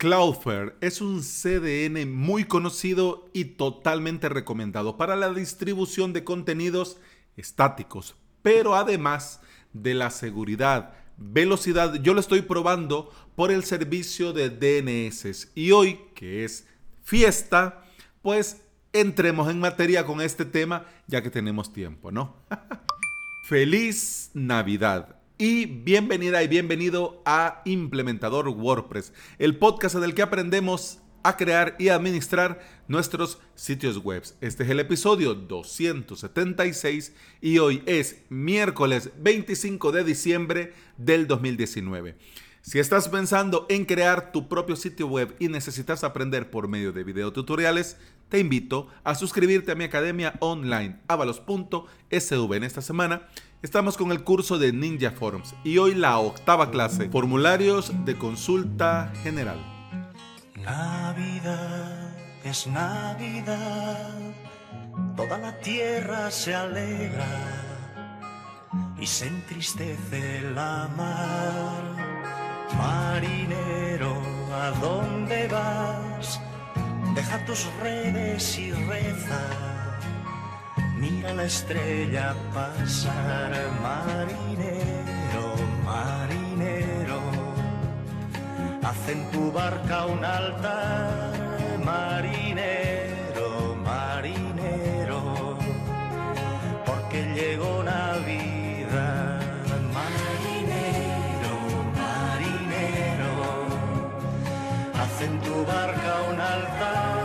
Cloudflare es un CDN muy conocido y totalmente recomendado para la distribución de contenidos estáticos, pero además de la seguridad, velocidad, yo lo estoy probando por el servicio de DNS y hoy, que es fiesta, pues entremos en materia con este tema ya que tenemos tiempo, ¿no? Feliz Navidad y bienvenida y bienvenido a Implementador WordPress, el podcast en el que aprendemos a crear y administrar nuestros sitios web. Este es el episodio 276 y hoy es miércoles 25 de diciembre del 2019. Si estás pensando en crear tu propio sitio web y necesitas aprender por medio de videotutoriales, te invito a suscribirte a mi academia online avalos.sv. En esta semana estamos con el curso de Ninja Forms y hoy la octava clase, formularios de consulta general. Navidad es Navidad, toda la tierra se alegra y se entristece la mar Marinero, ¿a dónde vas? Deja tus redes y reza. Mira la estrella pasar, marinero, marinero. Haz en tu barca un altar, marinero, marinero. Porque llegó Navidad. en tu barca un altar,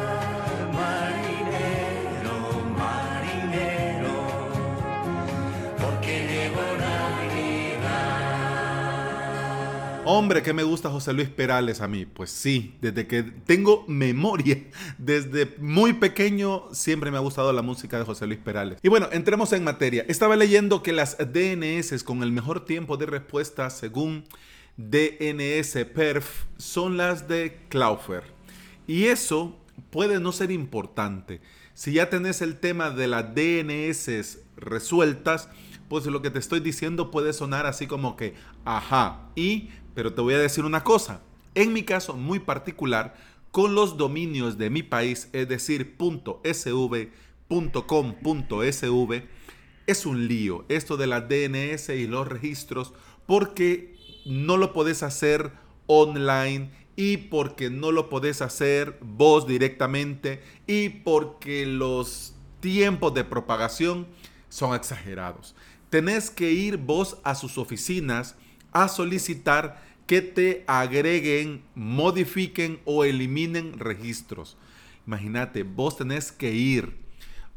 Hombre, que me gusta José Luis Perales a mí. Pues sí, desde que tengo memoria, desde muy pequeño siempre me ha gustado la música de José Luis Perales. Y bueno, entremos en materia. Estaba leyendo que las DNS con el mejor tiempo de respuesta según DNS Perf son las de Cloudflare. Y eso puede no ser importante. Si ya tenés el tema de las DNS resueltas, pues lo que te estoy diciendo puede sonar así como que, ajá, y, pero te voy a decir una cosa. En mi caso muy particular, con los dominios de mi país, es decir, .sv, es un lío esto de las DNS y los registros porque no lo podés hacer online y porque no lo podés hacer vos directamente y porque los tiempos de propagación son exagerados. Tenés que ir vos a sus oficinas a solicitar que te agreguen, modifiquen o eliminen registros. Imagínate, vos tenés que ir.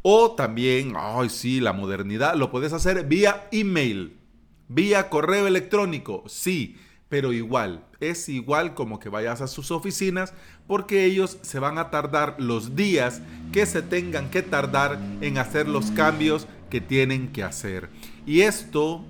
O también, ay sí, la modernidad, lo puedes hacer vía email. Vía correo electrónico, sí, pero igual, es igual como que vayas a sus oficinas porque ellos se van a tardar los días que se tengan que tardar en hacer los cambios que tienen que hacer. Y esto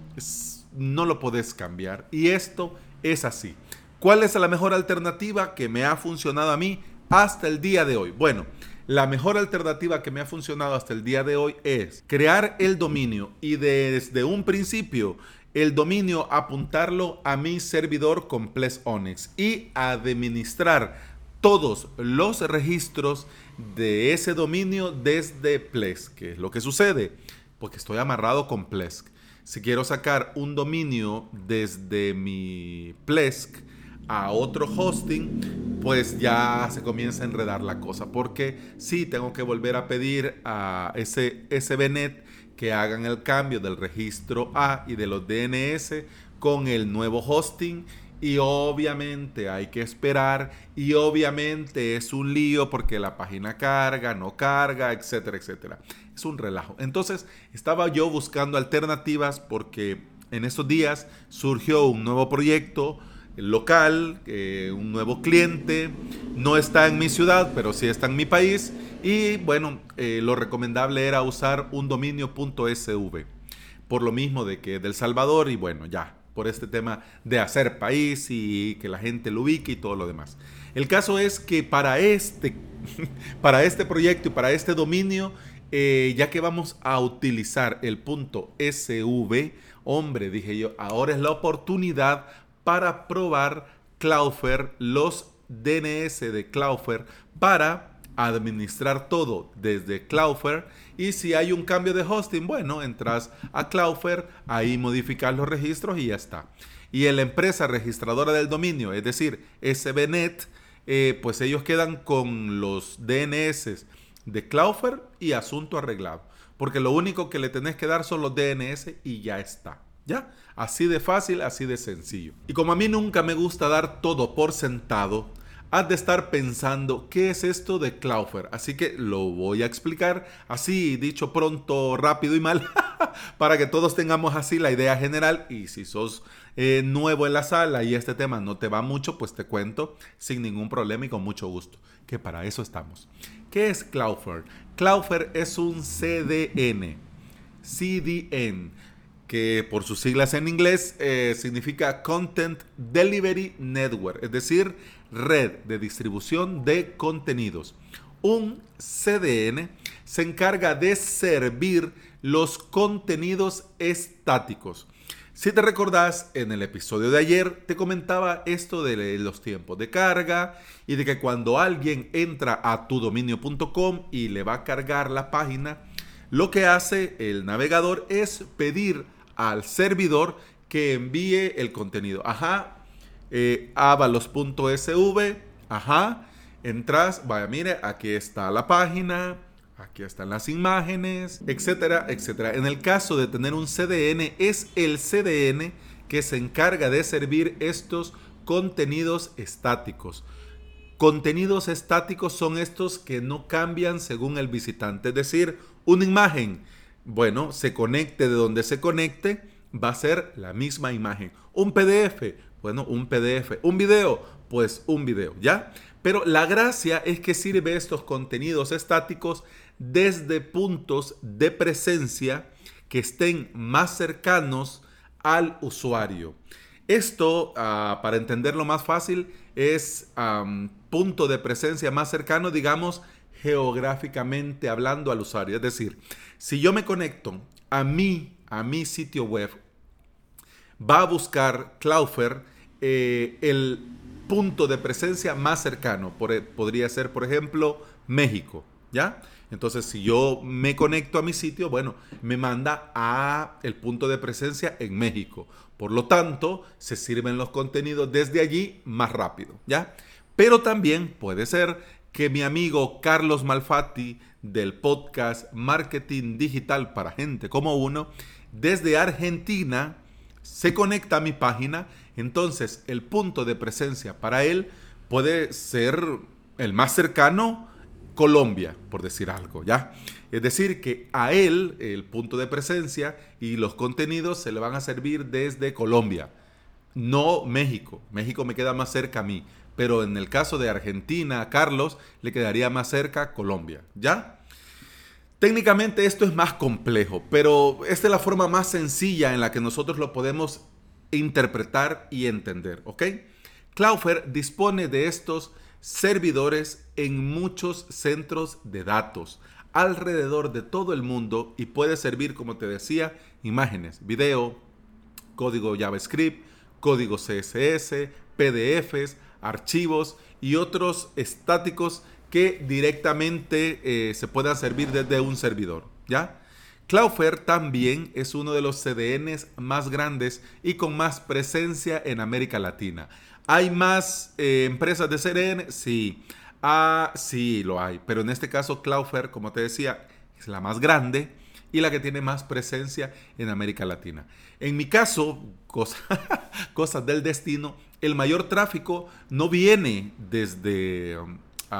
no lo puedes cambiar. Y esto es así. ¿Cuál es la mejor alternativa que me ha funcionado a mí hasta el día de hoy? Bueno, la mejor alternativa que me ha funcionado hasta el día de hoy es crear el dominio y desde un principio el dominio, apuntarlo a mi servidor Complex Onyx y administrar todos los registros de ese dominio desde Plesk. ¿Qué es lo que sucede? Porque estoy amarrado con Plesk. Si quiero sacar un dominio desde mi Plesk a otro hosting, pues ya se comienza a enredar la cosa. Porque sí, tengo que volver a pedir a ese SBNet que hagan el cambio del registro A y de los DNS con el nuevo hosting y obviamente hay que esperar y obviamente es un lío porque la página carga, no carga, etcétera, etcétera. Es un relajo. Entonces estaba yo buscando alternativas porque en estos días surgió un nuevo proyecto local, eh, un nuevo cliente. No está en mi ciudad, pero sí está en mi país y bueno, eh, lo recomendable era usar un dominio.sv. Por lo mismo de que del Salvador y bueno, ya, por este tema de hacer país y que la gente lo ubique y todo lo demás. El caso es que para este, para este proyecto y para este dominio, eh, ya que vamos a utilizar el punto SV, hombre, dije yo, ahora es la oportunidad para probar Cloudflare los DNS de Cloudflare para administrar todo desde Cloudflare y si hay un cambio de hosting, bueno, entras a Cloudflare, ahí modificas los registros y ya está. Y en la empresa registradora del dominio, es decir, SBNet, eh, pues ellos quedan con los DNS de Cloudflare y asunto arreglado. Porque lo único que le tenés que dar son los DNS y ya está. ¿Ya? Así de fácil, así de sencillo. Y como a mí nunca me gusta dar todo por sentado, has de estar pensando qué es esto de Cloudflare. Así que lo voy a explicar así, dicho pronto, rápido y mal, para que todos tengamos así la idea general. Y si sos eh, nuevo en la sala y este tema no te va mucho, pues te cuento sin ningún problema y con mucho gusto, que para eso estamos. ¿Qué es Cloudflare? Cloudflare es un CDN. CDN que por sus siglas en inglés eh, significa Content Delivery Network, es decir, red de distribución de contenidos. Un CDN se encarga de servir los contenidos estáticos. Si te recordás, en el episodio de ayer te comentaba esto de los tiempos de carga y de que cuando alguien entra a tudominio.com y le va a cargar la página, lo que hace el navegador es pedir al servidor que envíe el contenido. Ajá, eh, avalos.sv, ajá, entras, vaya, mire, aquí está la página, aquí están las imágenes, etcétera, etcétera. En el caso de tener un CDN, es el CDN que se encarga de servir estos contenidos estáticos. Contenidos estáticos son estos que no cambian según el visitante, es decir, una imagen bueno, se conecte de donde se conecte, va a ser la misma imagen. Un PDF, bueno, un PDF. Un video, pues un video, ¿ya? Pero la gracia es que sirve estos contenidos estáticos desde puntos de presencia que estén más cercanos al usuario. Esto, ah, para entenderlo más fácil, es punto de presencia más cercano, digamos, geográficamente hablando al usuario. Es decir, si yo me conecto a mí, a mi sitio web, va a buscar Cloudflare eh, el punto de presencia más cercano. E, podría ser, por ejemplo, México, ¿ya? Entonces, si yo me conecto a mi sitio, bueno, me manda a el punto de presencia en México. Por lo tanto, se sirven los contenidos desde allí más rápido, ¿ya? Pero también puede ser que mi amigo Carlos Malfatti del podcast Marketing Digital para Gente como Uno, desde Argentina, se conecta a mi página. Entonces, el punto de presencia para él puede ser el más cercano, Colombia, por decir algo, ¿ya? Es decir, que a él el punto de presencia y los contenidos se le van a servir desde Colombia, no México. México me queda más cerca a mí pero en el caso de Argentina, Carlos, le quedaría más cerca Colombia, ¿ya? Técnicamente esto es más complejo, pero esta es la forma más sencilla en la que nosotros lo podemos interpretar y entender, ¿ok? Cloudflare dispone de estos servidores en muchos centros de datos alrededor de todo el mundo y puede servir, como te decía, imágenes, video, código JavaScript, código CSS, PDFs, archivos y otros estáticos que directamente eh, se puedan servir desde un servidor. ¿ya? Cloudflare también es uno de los CDNs más grandes y con más presencia en América Latina. ¿Hay más eh, empresas de CDN? Sí. Ah, sí, lo hay. Pero en este caso Cloudflare, como te decía, es la más grande y la que tiene más presencia en América Latina. En mi caso, cosas del destino, el mayor tráfico no viene desde um,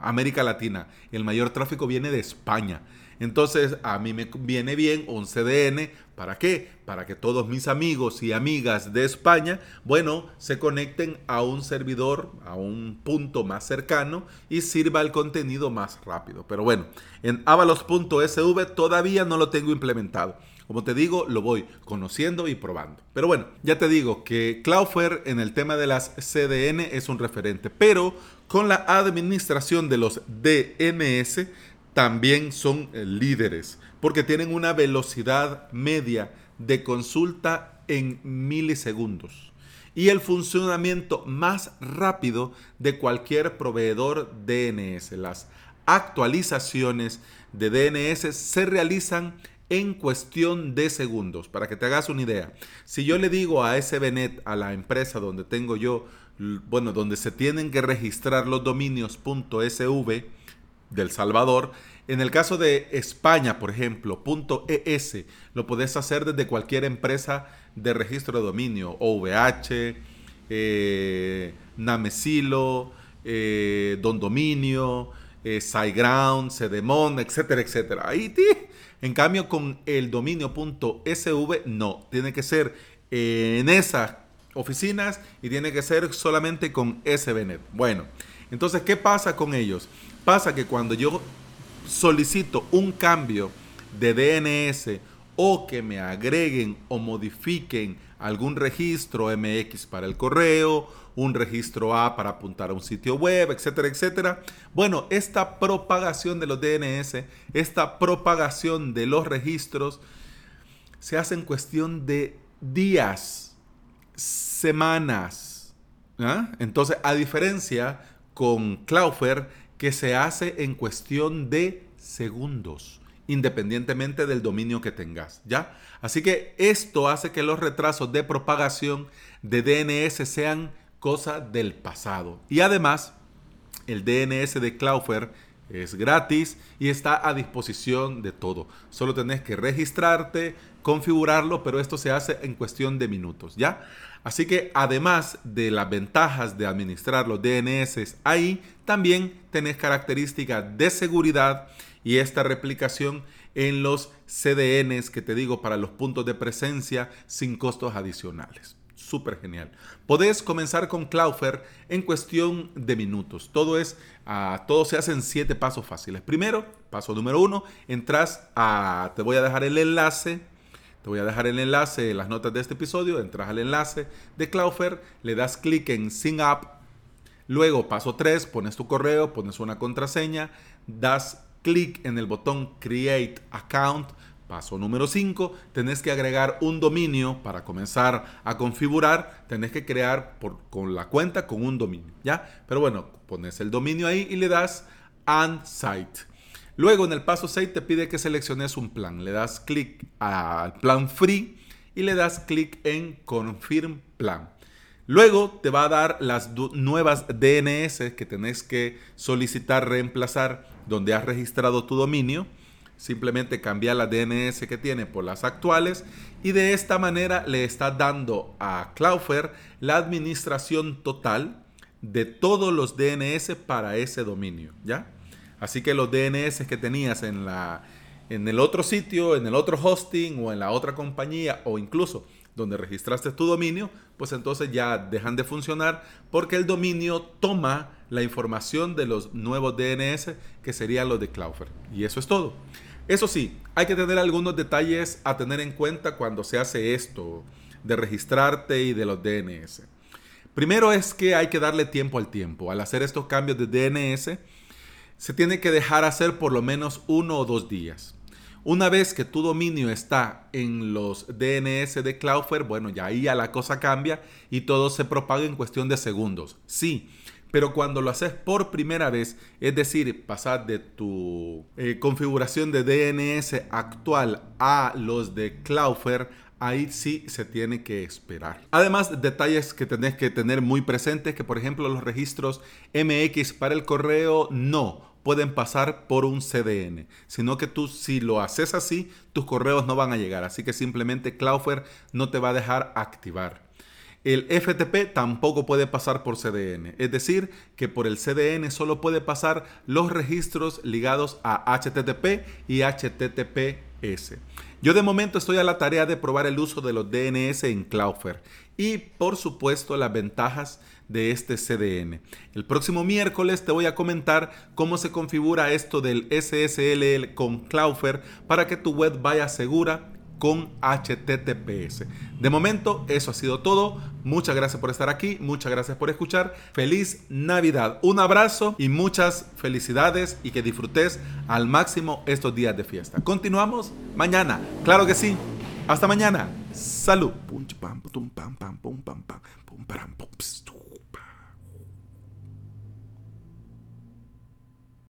América Latina, el mayor tráfico viene de España. Entonces a mí me viene bien un CDN. ¿Para qué? Para que todos mis amigos y amigas de España, bueno, se conecten a un servidor, a un punto más cercano y sirva el contenido más rápido. Pero bueno, en avalos.sv todavía no lo tengo implementado. Como te digo, lo voy conociendo y probando. Pero bueno, ya te digo que Cloudflare en el tema de las CDN es un referente, pero con la administración de los DNS también son eh, líderes, porque tienen una velocidad media de consulta en milisegundos. y el funcionamiento más rápido de cualquier proveedor DNS. Las actualizaciones de DNS se realizan en cuestión de segundos. Para que te hagas una idea, si yo le digo a SBNet, a la empresa donde tengo yo, bueno, donde se tienen que registrar los dominios .sv del Salvador, en el caso de España, por ejemplo, .es, lo puedes hacer desde cualquier empresa de registro de dominio, OVH, eh, Namesilo, eh, Don Dominio, eh, SiteGround, Cedemon, etcétera, etcétera. Ahí, en cambio, con el dominio .sv, no, tiene que ser en esas oficinas y tiene que ser solamente con SBNet. Bueno, entonces, ¿qué pasa con ellos? Pasa que cuando yo solicito un cambio de DNS o que me agreguen o modifiquen algún registro MX para el correo, un registro A para apuntar a un sitio web, etcétera, etcétera. Bueno, esta propagación de los DNS, esta propagación de los registros, se hace en cuestión de días, semanas. ¿ah? Entonces, a diferencia con Cloudflare, que se hace en cuestión de segundos, independientemente del dominio que tengas, ¿ya? Así que esto hace que los retrasos de propagación de DNS sean cosa del pasado. Y además, el DNS de Cloudflare es gratis y está a disposición de todo. Solo tenés que registrarte, configurarlo, pero esto se hace en cuestión de minutos, ¿ya? Así que además de las ventajas de administrar los DNS ahí, también tenés características de seguridad y esta replicación en los CDNs que te digo para los puntos de presencia sin costos adicionales. Súper genial. Podés comenzar con Cloudflare en cuestión de minutos. Todo es, uh, todo se hace en siete pasos fáciles. Primero, paso número uno, entras a, te voy a dejar el enlace te voy a dejar el enlace en las notas de este episodio. Entras al enlace de Cloudflare, le das clic en Sign Up. Luego, paso 3, pones tu correo, pones una contraseña, das clic en el botón Create Account. Paso número 5, tenés que agregar un dominio para comenzar a configurar. Tenés que crear con la cuenta con un dominio, ¿ya? Pero bueno, pones el dominio ahí y le das Add Site. Luego en el paso 6 te pide que selecciones un plan. Le das clic al plan free y le das clic en Confirm Plan. Luego te va a dar las nuevas DNS que tenés que solicitar reemplazar donde has registrado tu dominio. Simplemente cambia las DNS que tiene por las actuales y de esta manera le estás dando a Cloudflare la administración total de todos los DNS para ese dominio, ¿ya? Así que los DNS que tenías en, la, en el otro sitio, en el otro hosting o en la otra compañía o incluso donde registraste tu dominio, pues entonces ya dejan de funcionar porque el dominio toma la información de los nuevos DNS que serían los de Cloudflare. Y eso es todo. Eso sí, hay que tener algunos detalles a tener en cuenta cuando se hace esto de registrarte y de los DNS. Primero es que hay que darle tiempo al tiempo. Al hacer estos cambios de DNS, se tiene que dejar hacer por lo menos uno o dos días. Una vez que tu dominio está en los DNS de Cloudflare, bueno, ya ahí ya la cosa cambia y todo se propaga en cuestión de segundos. Sí, pero cuando lo haces por primera vez, es decir, pasar de tu eh, configuración de DNS actual a los de Cloudflare, ahí sí se tiene que esperar. Además, detalles que tenés que tener muy presentes, que por ejemplo los registros MX para el correo no pueden pasar por un CDN, sino que tú si lo haces así, tus correos no van a llegar, así que simplemente Cloudflare no te va a dejar activar. El FTP tampoco puede pasar por CDN, es decir, que por el CDN solo puede pasar los registros ligados a HTTP y HTTPS. Yo de momento estoy a la tarea de probar el uso de los DNS en Cloudflare y por supuesto las ventajas de este CDN. El próximo miércoles te voy a comentar cómo se configura esto del SSL con Cloudflare para que tu web vaya segura con HTTPS. De momento, eso ha sido todo. Muchas gracias por estar aquí, muchas gracias por escuchar. Feliz Navidad, un abrazo y muchas felicidades y que disfrutes al máximo estos días de fiesta. Continuamos mañana, claro que sí. Hasta mañana. Salud.